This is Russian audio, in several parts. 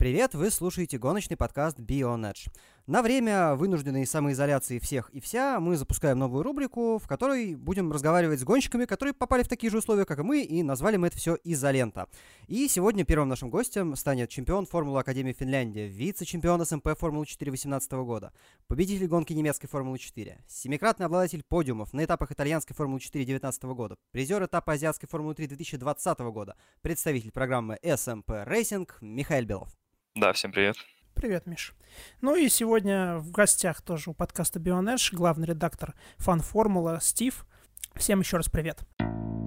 Привет, вы слушаете гоночный подкаст Beyond Edge. На время вынужденной самоизоляции всех и вся мы запускаем новую рубрику, в которой будем разговаривать с гонщиками, которые попали в такие же условия, как и мы, и назвали мы это все «Изолента». И сегодня первым нашим гостем станет чемпион Формулы Академии Финляндии, вице-чемпион СМП Формулы 4 2018 года, победитель гонки немецкой Формулы 4, семикратный обладатель подиумов на этапах итальянской Формулы 4 2019 года, призер этапа азиатской Формулы 3 2020 года, представитель программы СМП Racing Михаил Белов. Да, всем привет. Привет, Миш. Ну и сегодня в гостях тоже у подкаста Бионэш главный редактор фан-формула Стив. Всем еще раз привет. Привет.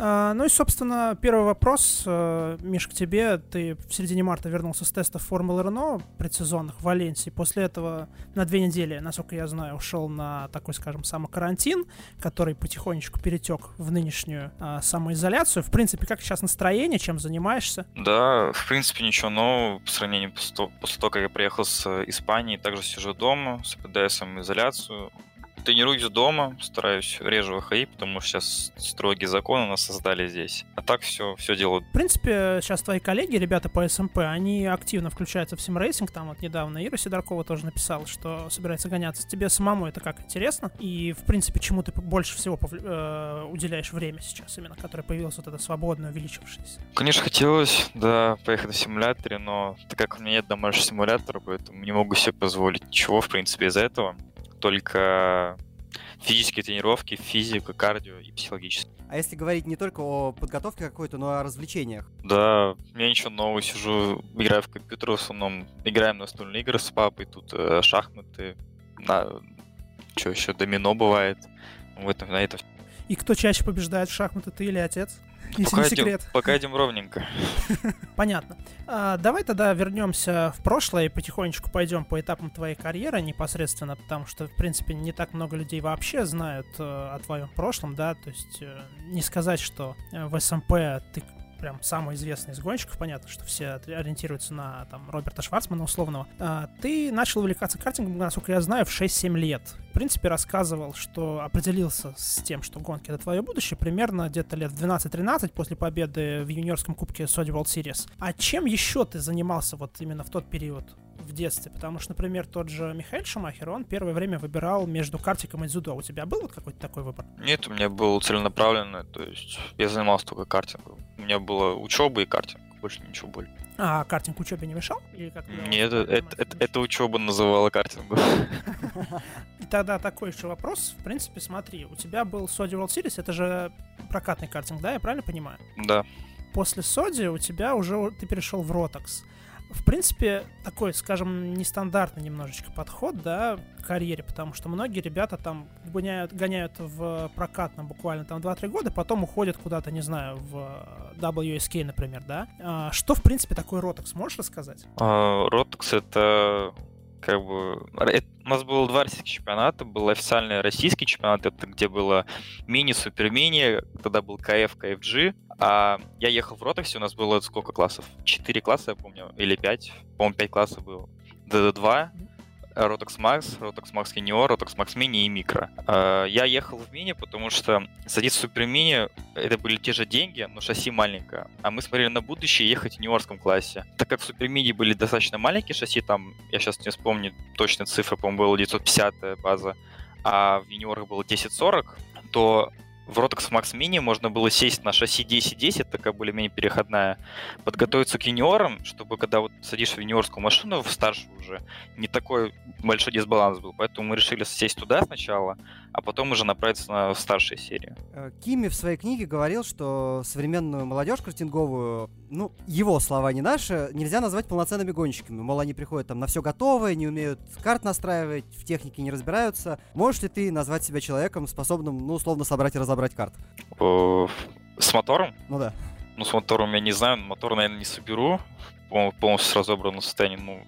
Ну и, собственно, первый вопрос, э, Миш, к тебе. Ты в середине марта вернулся с тестов Формулы Рено предсезонных в Валенсии. После этого на две недели, насколько я знаю, ушел на такой, скажем, самокарантин, который потихонечку перетек в нынешнюю а, самоизоляцию. В принципе, как сейчас настроение, чем занимаешься? Да, в принципе, ничего нового по сравнению после того, как я приехал с Испании. Также сижу дома, соблюдаю самоизоляцию тренируюсь дома, стараюсь реже выходить, потому что сейчас строгие законы нас создали здесь. А так все, все делают. В принципе, сейчас твои коллеги, ребята по СМП, они активно включаются в симрейсинг. Там вот недавно Ира Сидоркова тоже написала, что собирается гоняться. Тебе самому это как интересно? И, в принципе, чему ты больше всего э, уделяешь время сейчас, именно, которое появилось вот это свободное, увеличившееся? Конечно, хотелось, да, поехать на симуляторе, но так как у меня нет домашнего симулятора, поэтому не могу себе позволить ничего, в принципе, из-за этого только физические тренировки, физика, кардио и психологические. А если говорить не только о подготовке какой-то, но и о развлечениях? Да, я ничего нового сижу, играю в компьютер в основном, играем на настольные игры с папой, тут э, шахматы, на... что еще, домино бывает, в этом, на этом. И кто чаще побеждает в шахматы, ты или отец? Если пока не секрет. Идем, пока идем ровненько. Понятно. А, давай тогда вернемся в прошлое и потихонечку пойдем по этапам твоей карьеры непосредственно, потому что, в принципе, не так много людей вообще знают э, о твоем прошлом, да, то есть э, не сказать, что э, в СМП эм ты прям самый известный из гонщиков, понятно, что все ориентируются на там Роберта Шварцмана условного. А, ты начал увлекаться картингом, насколько я знаю, в 6-7 лет. В принципе, рассказывал, что определился с тем, что гонки — это твое будущее, примерно где-то лет 12-13 после победы в юниорском кубке Saudi World Series. А чем еще ты занимался вот именно в тот период? В детстве, потому что, например, тот же Михаил Шумахер, он первое время выбирал между картиком и дзюдо. У тебя был вот какой-то такой выбор? Нет, у меня был целенаправленный, то есть я занимался только картингом. У меня была учеба и картинг, больше ничего более. А картинг учебе не мешал? Или как Нет, это, это, это, это учеба называла картингом. И тогда такой еще вопрос. В принципе, смотри, у тебя был Sodi World Series, это же прокатный картинг, да, я правильно понимаю? Да. После Соди у тебя уже ты перешел в Rotax в принципе, такой, скажем, нестандартный немножечко подход, да, к карьере, потому что многие ребята там гоняют, гоняют в прокатном буквально там 2-3 года, потом уходят куда-то, не знаю, в WSK, например, да. А, что, в принципе, такое Rotex, можешь рассказать? Rotex — это как бы... У нас было два российских чемпионата. Был официальный российский чемпионат, это где было мини, супер мини, тогда был КФ, КФГ. А я ехал в Ротексе, у нас было сколько классов? Четыре класса, я помню, или пять. По-моему, пять классов было. ДД2, Rotex Max, Rotex Max Junior, Rotex Max Mini и Micro. А, я ехал в мини, потому что садиться в супер мини это были те же деньги, но шасси маленькое. А мы смотрели на будущее ехать в юниорском классе. Так как в супер мини были достаточно маленькие шасси, там, я сейчас не вспомню точно цифры, по-моему, было 950 база, а в юниорах было 1040, то в Rotex Max Mini можно было сесть на шасси 1010, такая более-менее переходная, подготовиться к юниорам, чтобы когда вот садишься в юниорскую машину, в старшую уже, не такой большой дисбаланс был. Поэтому мы решили сесть туда сначала, а потом уже направиться на старшие серии. Э, Кими в своей книге говорил, что современную молодежь картинговую, ну, его слова не наши, нельзя назвать полноценными гонщиками. Мол, они приходят там на все готовое, не умеют карт настраивать, в технике не разбираются. Можешь ли ты назвать себя человеком, способным, ну, условно, собрать и разобрать карт? С мотором? Ну да. Ну, с мотором я не знаю, мотор, наверное, не соберу полностью с разобранным состоянием. Ну,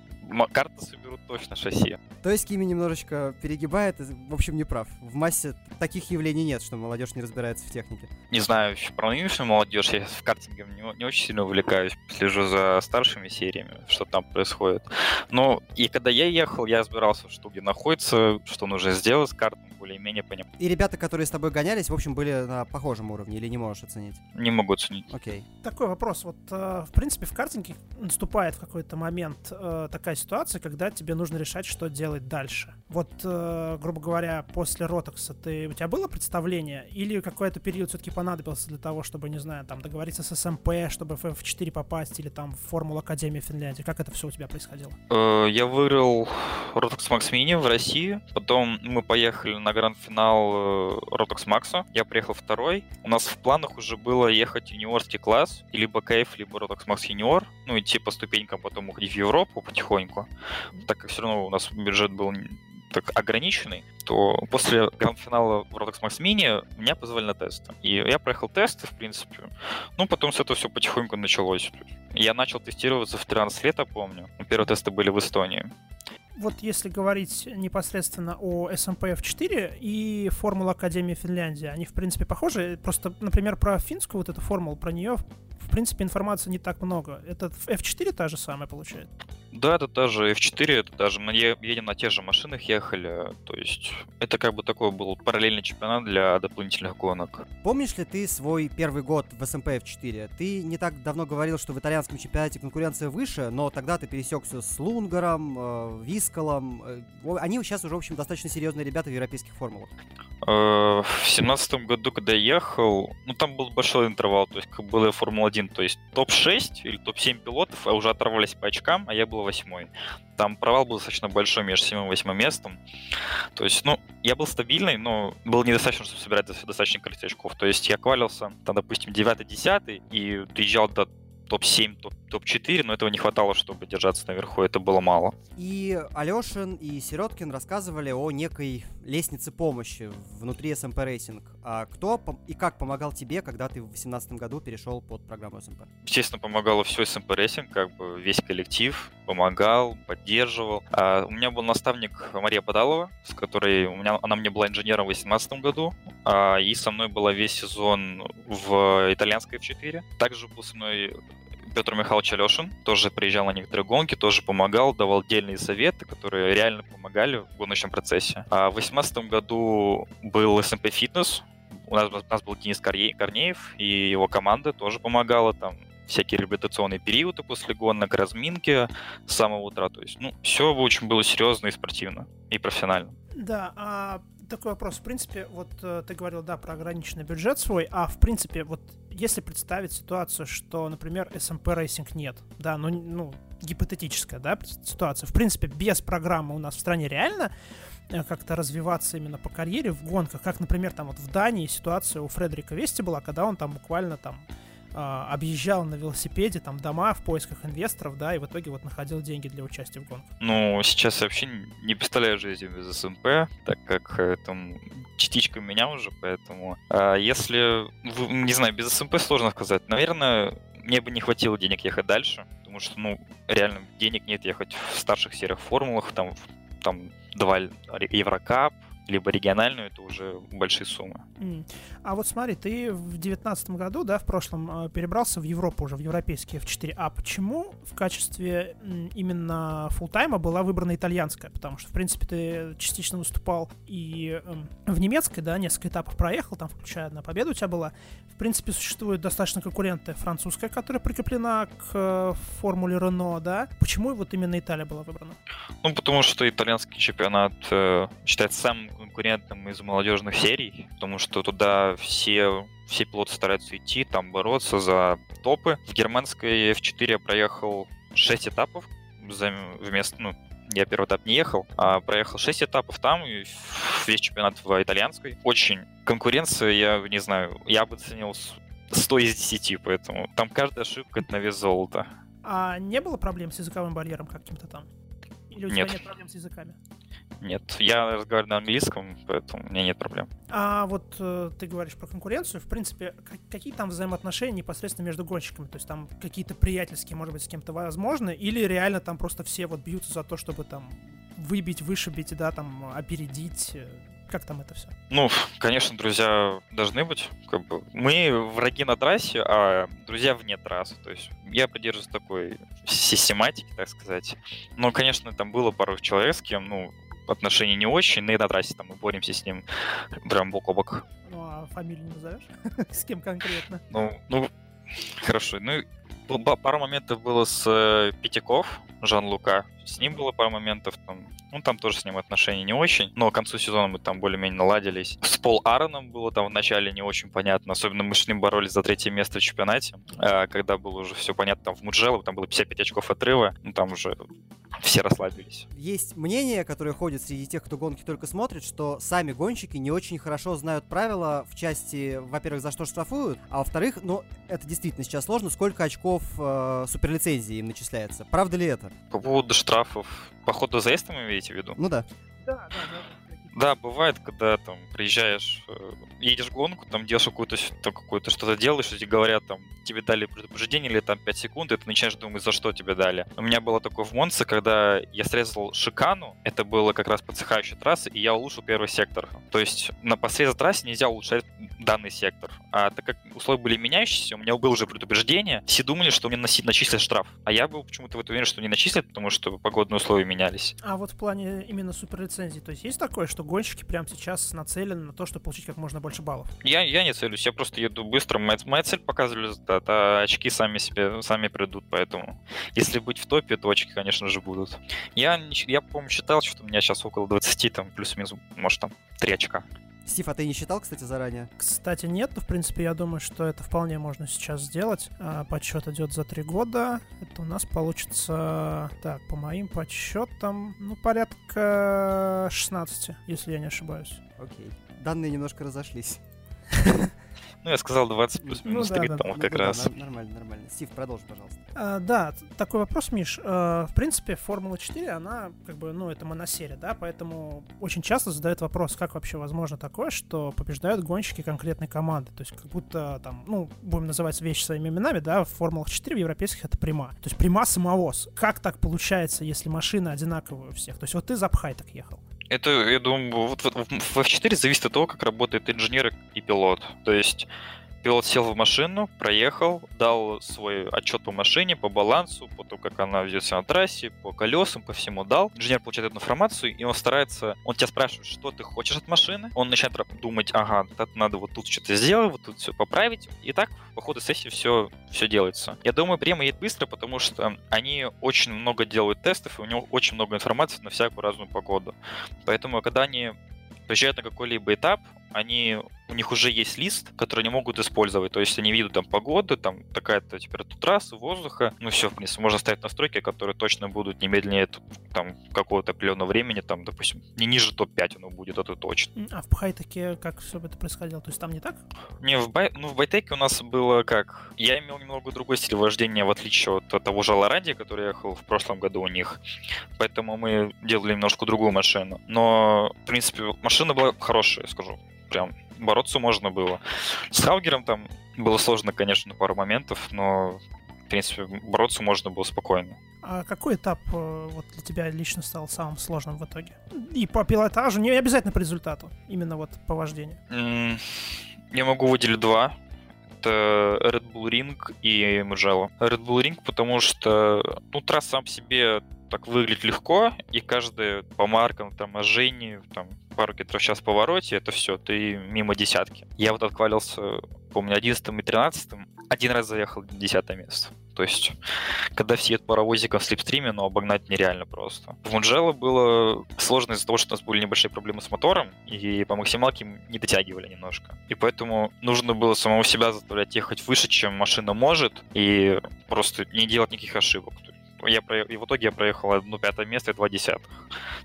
карты соберут точно шасси. То есть Кими немножечко перегибает, в общем, не прав. В массе таких явлений нет, что молодежь не разбирается в технике. Не знаю еще про нынешнюю молодежь, я в картинге не, не очень сильно увлекаюсь, слежу за старшими сериями, что там происходит. Но и когда я ехал, я разбирался, что где находится, что нужно сделать с картом, более-менее понимал. И ребята, которые с тобой гонялись, в общем, были на похожем уровне или не можешь оценить? Не могу оценить. Окей. Такой вопрос. Вот, э, в принципе, в картинге наступает в какой-то момент э, такая ситуация, когда тебе нужно решать, что делать дальше. Вот, э, грубо говоря, после Ротокса ты, у тебя было представление? Или какой-то период все-таки понадобился для того, чтобы, не знаю, там, договориться с СМП, чтобы в F4 попасть, или там в Формулу Академии Финляндии? Как это все у тебя происходило? Я выиграл Rotox Max Mini в России, потом мы поехали на гранд-финал э, Rotox Max, я приехал второй. У нас в планах уже было ехать в юниорский класс, и либо КФ, либо Rotox Max Junior, ну идти по ступенькам, потом уходить в Европу потихоньку, так как все равно у нас бюджет был так ограниченный, то после гранд-финала в Rotox Max Mini меня позвали на тесты. И я проехал тесты, в принципе. Ну, потом с этого все потихоньку началось. Я начал тестироваться в 13 лет, я помню. Первые тесты были в Эстонии. Вот если говорить непосредственно о SMP F4 и Формула Академии Финляндии, они, в принципе, похожи. Просто, например, про финскую вот эту формулу, про нее, принципе, информации не так много. Это F4 та же самая получает? Да, это та же F4, это даже мы едем на тех же машинах, ехали. То есть это как бы такой был параллельный чемпионат для дополнительных гонок. Помнишь ли ты свой первый год в СМП эм F4? Ты не так давно говорил, что в итальянском чемпионате конкуренция выше, но тогда ты пересекся с Лунгаром, э, Вискалом. Э, они сейчас уже, в общем, достаточно серьезные ребята в европейских формулах. Э, в семнадцатом году, когда я ехал, ну там был большой интервал, то есть как была Формула-1 топ-1, то есть топ-6 или топ-7 пилотов а уже оторвались по очкам, а я был восьмой. Там провал был достаточно большой между седьмым и восьмым местом. То есть, ну, я был стабильный, но было недостаточно, чтобы собирать достаточно количество очков. То есть я квалился, там, допустим, 9-10 и доезжал до топ-7, топ- топ-4, но этого не хватало, чтобы держаться наверху, это было мало. И Алешин и Сироткин рассказывали о некой лестнице помощи внутри SMP Racing. А кто и как помогал тебе, когда ты в 2018 году перешел под программу SMP? Естественно, помогало все SMP Racing, как бы весь коллектив помогал, поддерживал. А у меня был наставник Мария Подалова, с которой у меня, она мне была инженером в 2018 году, а, и со мной была весь сезон в итальянской F4. Также был со мной Петр Михайлович Алешин, тоже приезжал на некоторые гонки, тоже помогал, давал отдельные советы, которые реально помогали в гоночном процессе. А в 2018 году был SMP Fitness, у нас, у нас был Денис Корнеев, и его команда тоже помогала там всякие реабилитационные периоды после гонок, разминки с самого утра. То есть, ну, все очень было серьезно и спортивно, и профессионально. Да, а такой вопрос. В принципе, вот э, ты говорил, да, про ограниченный бюджет свой, а в принципе, вот если представить ситуацию, что, например, SMP Racing нет, да, ну, ну гипотетическая, да, ситуация, в принципе, без программы у нас в стране реально э, как-то развиваться именно по карьере в гонках, как, например, там вот в Дании ситуация у Фредерика Вести была, когда он там буквально там объезжал на велосипеде там дома в поисках инвесторов, да, и в итоге вот находил деньги для участия в гонках. Ну, сейчас я вообще не представляю жизнь без СМП, так как э, там частичка меня уже, поэтому... а если, не знаю, без СМП сложно сказать. Наверное, мне бы не хватило денег ехать дальше, потому что, ну, реально денег нет ехать в старших сериях формулах, там, там два Еврокап, либо региональную, это уже большие суммы. А вот смотри, ты в девятнадцатом году, да, в прошлом, э, перебрался в Европу уже, в европейские F4. А почему в качестве именно фултайма была выбрана итальянская? Потому что, в принципе, ты частично выступал и эм, в немецкой, да, несколько этапов проехал, там, включая одна победа у тебя была. В принципе, существует достаточно конкурентная французская, которая прикреплена к э, формуле Рено, да. Почему вот именно Италия была выбрана? Ну, потому что итальянский чемпионат э, считается самым конкурентным из молодежных серий, потому что туда все, все пилоты стараются идти, там бороться за топы. В германской F4 я проехал 6 этапов за, вместо, ну, я первый этап не ехал, а проехал 6 этапов там, и весь чемпионат в итальянской. Очень конкуренция, я не знаю, я бы оценил с 100 из 10, поэтому там каждая ошибка это на вес золота. А не было проблем с языковым барьером каким-то там? Или у тебя Нет. нет проблем с языками? Нет, я разговариваю на английском, поэтому у меня нет проблем. А вот э, ты говоришь про конкуренцию. В принципе, к- какие там взаимоотношения непосредственно между гонщиками? То есть там какие-то приятельские, может быть, с кем-то возможны? Или реально там просто все вот бьются за то, чтобы там выбить, вышибить, да, там опередить? Э, Как там это все? Ну, конечно, друзья должны быть. Как бы. Мы враги на трассе, а друзья вне трассы. То есть я придерживаюсь такой систематики, так сказать. Но, конечно, там было пару человек, с кем, ну, отношения не очень, и на трассе там мы боремся с ним прям бок о бок. Ну, а фамилию не назовешь? С кем конкретно? Ну, ну, хорошо. Ну, пару моментов было с э, Пятяков, Жан-Лука. С ним было пару моментов, там, ну, там тоже с ним отношения не очень, но к концу сезона мы там более-менее наладились. С Пол Аароном было там в начале не очень понятно, особенно мы с ним боролись за третье место в чемпионате, а, когда было уже все понятно, там в Муджело, там было 55 очков отрыва, ну, там уже все расслабились. Есть мнение, которое ходит среди тех, кто гонки только смотрит, что сами гонщики не очень хорошо знают правила в части, во-первых, за что штрафуют, а во-вторых, ну, это действительно сейчас сложно, сколько очков э, суперлицензии им начисляется. Правда ли это? По поводу штрафов, по ходу заезда вы имеете в виду? Ну да. Да, да, да. Да, бывает, когда там приезжаешь, э, едешь гонку, там делаешь какую-то какую-то что-то делаешь, и тебе говорят, там, тебе дали предупреждение или там 5 секунд, и ты начинаешь думать, за что тебе дали. У меня было такое в Монце, когда я срезал шикану, это было как раз подсыхающая трасса, и я улучшил первый сектор. То есть на посредстве трассе нельзя улучшать данный сектор. А так как условия были меняющиеся, у меня было уже предупреждение, все думали, что мне начислят штраф. А я был почему-то в это уверен, что не начислят, потому что погодные условия менялись. А вот в плане именно суперлицензии, то есть есть такое, что гонщики прямо сейчас нацелены на то, чтобы получить как можно больше баллов? Я, я не целюсь, я просто еду быстро. Моя, моя цель показывать результат, а очки сами себе сами придут, поэтому если быть в топе, то очки, конечно же, будут. Я, я по-моему, считал, что у меня сейчас около 20, там, плюс-минус, может, там, 3 очка. Стив, а ты не считал, кстати, заранее? Кстати, нет, но, в принципе, я думаю, что это вполне можно сейчас сделать. А, подсчет идет за три года. Это у нас получится, так, по моим подсчетам, ну, порядка 16, если я не ошибаюсь. Окей. Данные немножко разошлись. Ну, я сказал 20 плюс минус ну, 3, да, там да, как ну, раз. Да, нормально, нормально. Стив, продолжи, пожалуйста. А, да, такой вопрос, Миш. А, в принципе, Формула 4, она как бы, ну, это моносерия, да, поэтому очень часто задают вопрос, как вообще возможно такое, что побеждают гонщики конкретной команды. То есть как будто там, ну, будем называть вещи своими именами, да, в Формулах 4 в европейских это прима. То есть прима самовоз. Как так получается, если машины одинаковые у всех? То есть вот ты за Пхай так ехал. Это, я думаю, вот, в F4 зависит от того, как работает инженер и пилот. То есть Пилот сел в машину, проехал, дал свой отчет по машине, по балансу, по тому, как она ведет себя на трассе, по колесам, по всему дал. Инженер получает эту информацию, и он старается, он тебя спрашивает, что ты хочешь от машины. Он начинает думать, ага, надо вот тут что-то сделать, вот тут все поправить. И так по ходу сессии все, все делается. Я думаю, прямо едет быстро, потому что они очень много делают тестов, и у него очень много информации на всякую разную погоду. Поэтому, когда они приезжают на какой-либо этап, они у них уже есть лист, который они могут использовать. То есть они видят там погоду, там такая-то температура трассы, воздуха. Ну все, в принципе, можно ставить настройки, которые точно будут не медленнее там какого-то определенного времени, там, допустим, не ниже топ-5 оно будет, это точно. А в Пхайтеке как все это происходило? То есть там не так? Не, в, бай... ну, в Байтеке у нас было как... Я имел немного другой стиль вождения, в отличие от того же Лоради, который ехал в прошлом году у них. Поэтому мы делали немножко другую машину. Но, в принципе, машина была хорошая, скажу прям бороться можно было. С Хаугером там было сложно, конечно, пару моментов, но, в принципе, бороться можно было спокойно. А какой этап э, вот для тебя лично стал самым сложным в итоге? И по пилотажу, не обязательно по результату, именно вот по вождению. Mm, я могу выделить два. Это Red Bull Ring и Mugello. Red Bull Ring, потому что, ну, трасс сам себе так выглядит легко, и каждый по маркам, торможению, там, пару километров в час в повороте, это все, ты мимо десятки. Я вот отхвалился, помню, 11 и 13 один раз заехал на десятое место. То есть, когда все едут паровозиком в слепстриме, но обогнать нереально просто. В Мунжело было сложно из-за того, что у нас были небольшие проблемы с мотором, и по максималке не дотягивали немножко. И поэтому нужно было самого себя заставлять ехать выше, чем машина может, и просто не делать никаких ошибок я про... и в итоге я проехал одно пятое место и два десятых.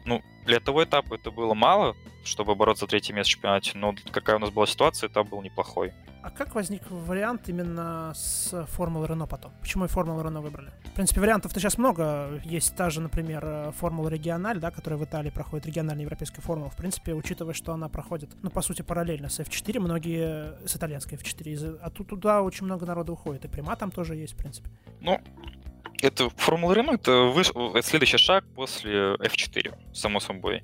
Ну, для того этапа это было мало, чтобы бороться за третье место в чемпионате, но какая у нас была ситуация, этап был неплохой. А как возник вариант именно с Формулы Рено потом? Почему и Формулу Рено выбрали? В принципе, вариантов-то сейчас много. Есть та же, например, Формула Региональ, да, которая в Италии проходит, региональная европейская формула. В принципе, учитывая, что она проходит, ну, по сути, параллельно с F4, многие с итальянской F4, а тут туда очень много народу уходит. И Прима там тоже есть, в принципе. Ну, Это Формула Рено, это, выш... это следующий шаг после F4, само собой.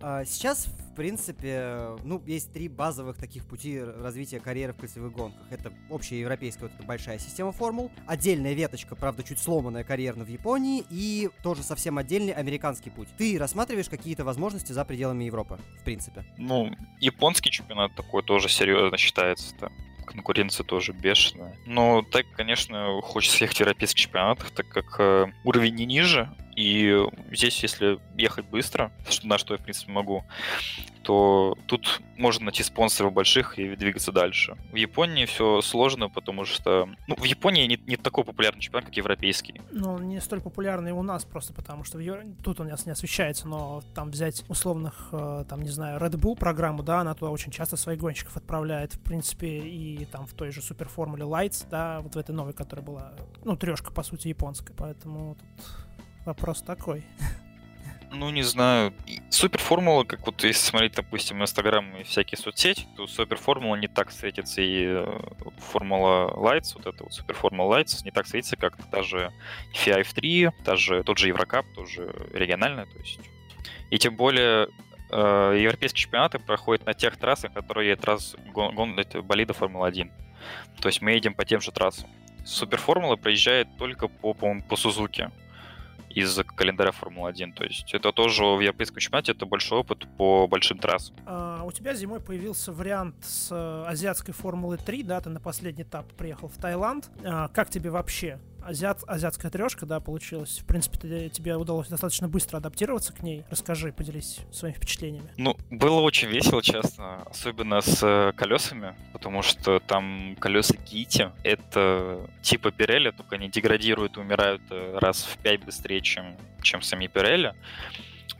А, сейчас, в принципе, ну, есть три базовых таких пути развития карьеры в кольцевых гонках. Это общая европейская вот эта большая система формул, отдельная веточка, правда, чуть сломанная карьерно в Японии, и тоже совсем отдельный американский путь. Ты рассматриваешь какие-то возможности за пределами Европы, в принципе? Ну, японский чемпионат такой тоже серьезно считается. -то конкуренция тоже бешеная. Но так, конечно, хочется ехать в европейских чемпионатах, так как э, уровень не ниже, и здесь, если ехать быстро, на что я, в принципе, могу, то тут можно найти спонсоров больших и двигаться дальше. В Японии все сложно, потому что... Ну, в Японии не, не такой популярный чемпионат, как европейский. Ну, не столь популярный у нас просто потому, что в Ев... тут у нас не освещается, но там взять условных, э, там, не знаю, Red Bull программу, да, она туда очень часто своих гонщиков отправляет, в принципе, и там в той же суперформуле Lights, да, вот в этой новой, которая была, ну, трешка, по сути, японская, поэтому тут Вопрос такой. Ну, не знаю. Суперформула, как вот если смотреть, допустим, Инстаграм и всякие соцсети, то суперформула не так светится, и э, формула Lights, вот эта вот суперформула Lights, не так светится, как та же FIA F3, та же, тот же Еврокап, тоже региональная, то есть. И тем более э, европейские чемпионаты проходят на тех трассах, которые трасс гон, гон, болида Формулы-1. То есть мы едем по тем же трассам. Суперформула проезжает только по, по, по Сузуки из календаря Формулы-1. То есть это тоже в европейском чемпионате, это большой опыт по большим трассам. А, у тебя зимой появился вариант с э, азиатской Формулы 3, да, ты на последний этап приехал в Таиланд. А, как тебе вообще? Азиат, азиатская трешка, да, получилась. В принципе, ты, тебе удалось достаточно быстро адаптироваться к ней. Расскажи, поделись своими впечатлениями. Ну, было очень весело, честно. Особенно с э, колесами, потому что там колеса Гити. Это типа Пирелли, только они деградируют и умирают э, раз в пять быстрее, чем, чем сами Пирелли.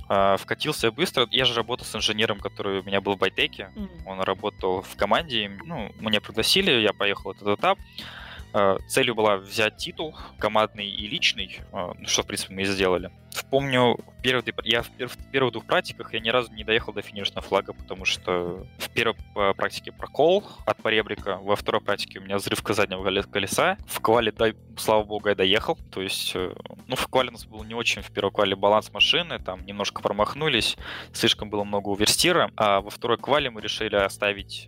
Uh, вкатился быстро. Я же работал с инженером, который у меня был в Байтеке. Mm. Он работал в команде. Ну, меня пригласили, я поехал этот этап. Э, целью была взять титул командный и личный, э, что, в принципе, мы и сделали. Помню, первый, я в, в первых двух практиках я ни разу не доехал до финишного флага, потому что в первой э, практике прокол от поребрика, во второй практике у меня взрывка заднего колеса. В квале, дай, слава богу, я доехал. То есть, ну, в квале у нас был не очень в первой квале баланс машины, там немножко промахнулись, слишком было много уверстира. А во второй квале мы решили оставить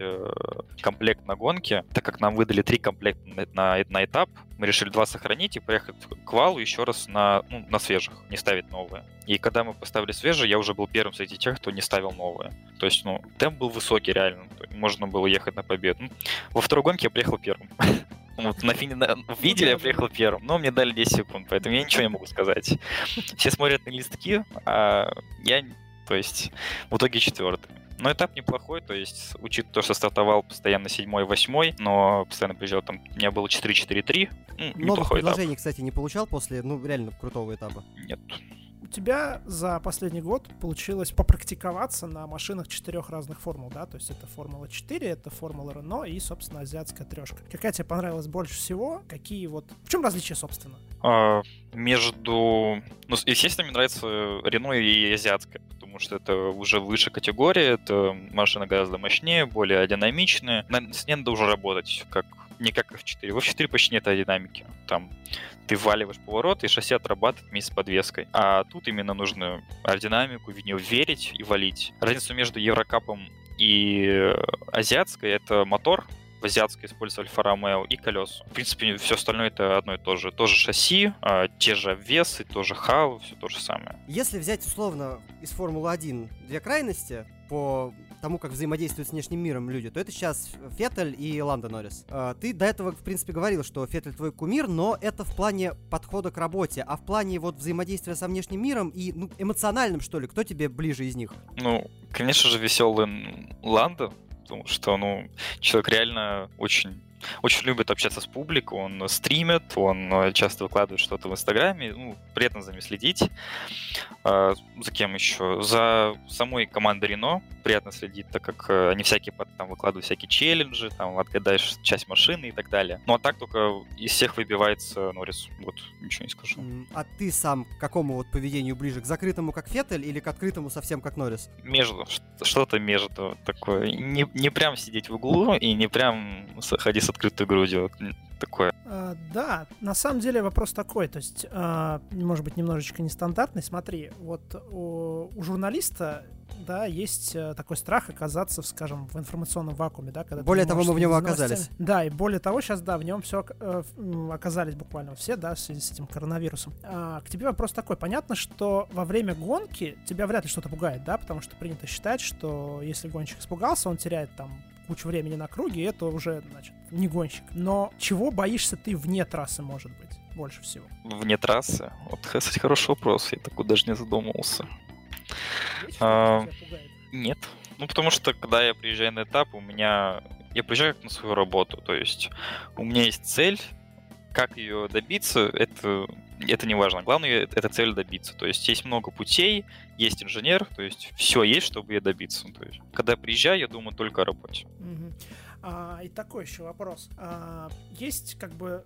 комплект на гонке, так как нам выдали три комплекта на на, этап. Мы решили два сохранить и поехать к валу еще раз на, ну, на свежих, не ставить новые. И когда мы поставили свежие, я уже был первым среди тех, кто не ставил новые. То есть, ну, темп был высокий реально. Можно было ехать на победу. Во второй гонке я приехал первым. Вот на, фине, на в видео я приехал первым, но мне дали 10 секунд, поэтому я ничего не могу сказать. Все смотрят на листки, а я, то есть, в итоге четвертый. Но этап неплохой, то есть, учитывая то, что стартовал постоянно 7-8, но постоянно приезжал, там у меня было 4-4-3. Ну, Новых предложений, этап. кстати, не получал после, ну, реально крутого этапа? Нет у тебя за последний год получилось попрактиковаться на машинах четырех разных формул, да? То есть это Формула 4, это Формула Рено и, собственно, азиатская трешка. Какая тебе понравилась больше всего? Какие вот... В чем различие, собственно? А, между... Ну, естественно, мне нравится Рено и азиатская, потому что это уже выше категория, это машина гораздо мощнее, более динамичная. С ней надо уже работать, как не как F4. В F4 почти нет динамики. Там ты вваливаешь поворот, и шасси отрабатывает вместе с подвеской. А тут именно нужно аэродинамику в нее верить и валить. Разница между Еврокапом и азиатской — это мотор, в азиатской использовали Ромео и колеса. В принципе, все остальное это одно и то же. Тоже шасси, а, те же обвесы, тоже хау, все то же самое. Если взять условно из Формулы-1 две крайности, по тому, как взаимодействуют с внешним миром люди, то это сейчас Феттель и Ланда Норрис. А, ты до этого, в принципе, говорил, что Феттель твой кумир, но это в плане подхода к работе, а в плане вот взаимодействия со внешним миром и ну, эмоциональным, что ли, кто тебе ближе из них? Ну, конечно же, веселый Ланда, потому что, ну, человек реально очень очень любит общаться с публикой, он стримит, он э, часто выкладывает что-то в Инстаграме, ну, приятно за ним следить. А, за кем еще? За самой командой Рено приятно следить, так как э, они всякие там выкладывают всякие челленджи, там отгадаешь часть машины и так далее. Ну а так только из всех выбивается Норрис. Вот, ничего не скажу. А ты сам к какому вот поведению ближе? К закрытому как Феттель или к открытому совсем как Норрис? Между. Что-то между такое. Не, не прям сидеть в углу и не прям ходить с открытой грудью. такое. А, да, на самом деле вопрос такой, то есть, а, может быть, немножечко нестандартный. Смотри, вот у, у журналиста да, есть э, такой страх оказаться, скажем, в информационном вакууме, да, когда более того, мы в нем оказались. Да, и более того, сейчас, да, в нем все э, оказались буквально все, да, в связи с этим коронавирусом. А, к тебе вопрос такой. Понятно, что во время гонки тебя вряд ли что-то пугает, да, потому что принято считать, что если гонщик испугался, он теряет там кучу времени на круге, это уже, значит, не гонщик. Но чего боишься ты вне трассы, может быть, больше всего? Вне трассы? Вот, кстати, хороший вопрос, я такой даже не задумывался. А, нет. Ну, потому что, когда я приезжаю на этап, у меня... Я приезжаю как на свою работу, то есть у меня есть цель, как ее добиться, это, это не важно. Главное, это цель добиться. То есть есть много путей, есть инженер, то есть все есть, чтобы ее добиться. То есть, когда приезжаю, я думаю только о работе. Угу. А, и такой еще вопрос. А, есть как бы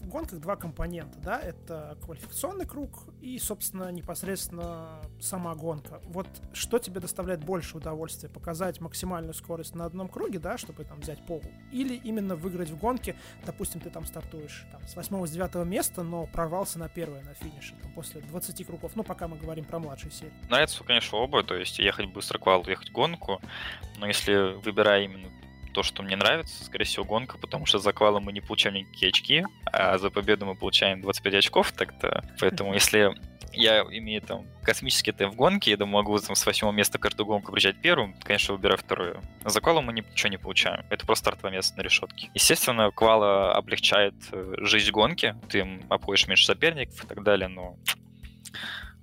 в гонках два компонента, да, это квалификационный круг и, собственно, непосредственно сама гонка. Вот что тебе доставляет больше удовольствия? Показать максимальную скорость на одном круге, да, чтобы там взять пол? Или именно выиграть в гонке, допустим, ты там стартуешь там, с 8 с 9 места, но прорвался на первое на финише, там, после 20 кругов, ну, пока мы говорим про младшие серии. Нравится, конечно, оба, то есть ехать быстро квал, ехать гонку, но если выбирая именно то, что мне нравится, скорее всего, гонка, потому что за квалом мы не получаем никакие очки, а за победу мы получаем 25 очков, так-то. Поэтому если я имею там космический темп в гонке, я думаю, могу там, с восьмого места каждую гонку приезжать первым, конечно, выбираю вторую. За квалом мы ничего не получаем. Это просто стартовое место на решетке. Естественно, квала облегчает э, жизнь гонки, ты обходишь меньше соперников и так далее, но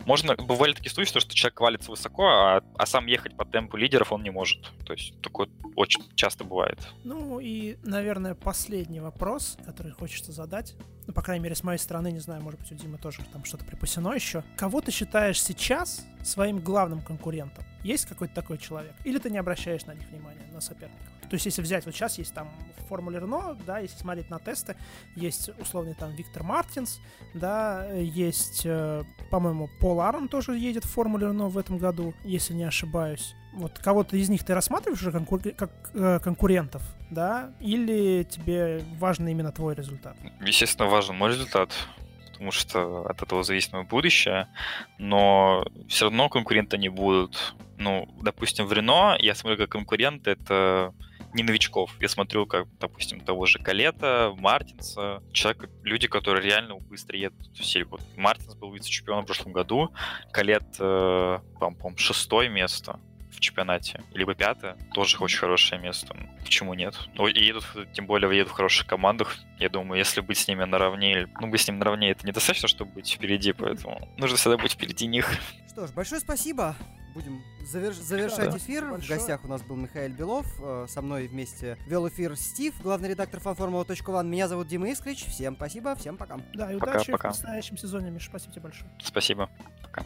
можно, бывали такие случаи, что человек валится высоко, а, а сам ехать по темпу лидеров он не может. То есть такое очень часто бывает. Ну и, наверное, последний вопрос, который хочется задать. Ну, по крайней мере, с моей стороны, не знаю, может быть, у Димы тоже там что-то припасено еще. Кого ты считаешь сейчас своим главным конкурентом? Есть какой-то такой человек? Или ты не обращаешь на них внимания, на соперников? То есть, если взять, вот сейчас есть там в Формуле Рено, да, если смотреть на тесты, есть условный там Виктор Мартинс, да, есть, э, по-моему, Пол Арон тоже едет в Формуле Рено в этом году, если не ошибаюсь. Вот кого-то из них ты рассматриваешь уже конкур- как э, конкурентов, да, или тебе важен именно твой результат? Естественно, важен мой результат, потому что от этого зависит мое будущее, но все равно конкуренты не будут. Ну, допустим, в Рено я смотрю как конкурент, это не новичков. Я смотрю, как, допустим, того же Калета, Мартинса, человек, люди, которые реально быстро едут в серию. Вот Мартинс был вице-чемпионом в прошлом году, Калет, э, по-моему, шестое место в чемпионате, либо пятое, тоже очень хорошее место. Почему нет? Ну, и едут, тем более едут в хороших командах. Я думаю, если быть с ними наравне, ну, быть с ними наравне, это недостаточно, чтобы быть впереди, поэтому нужно всегда быть впереди них. Что ж, большое спасибо будем заверш... завершать эфир. Большое. В гостях у нас был Михаил Белов. Э, со мной вместе вел эфир Стив, главный редактор fanformula.one. Меня зовут Дима Искрич. Всем спасибо, всем пока. Да, и удачи пока, пока. в предстоящем сезоне, Миша. Спасибо тебе большое. Спасибо. Пока.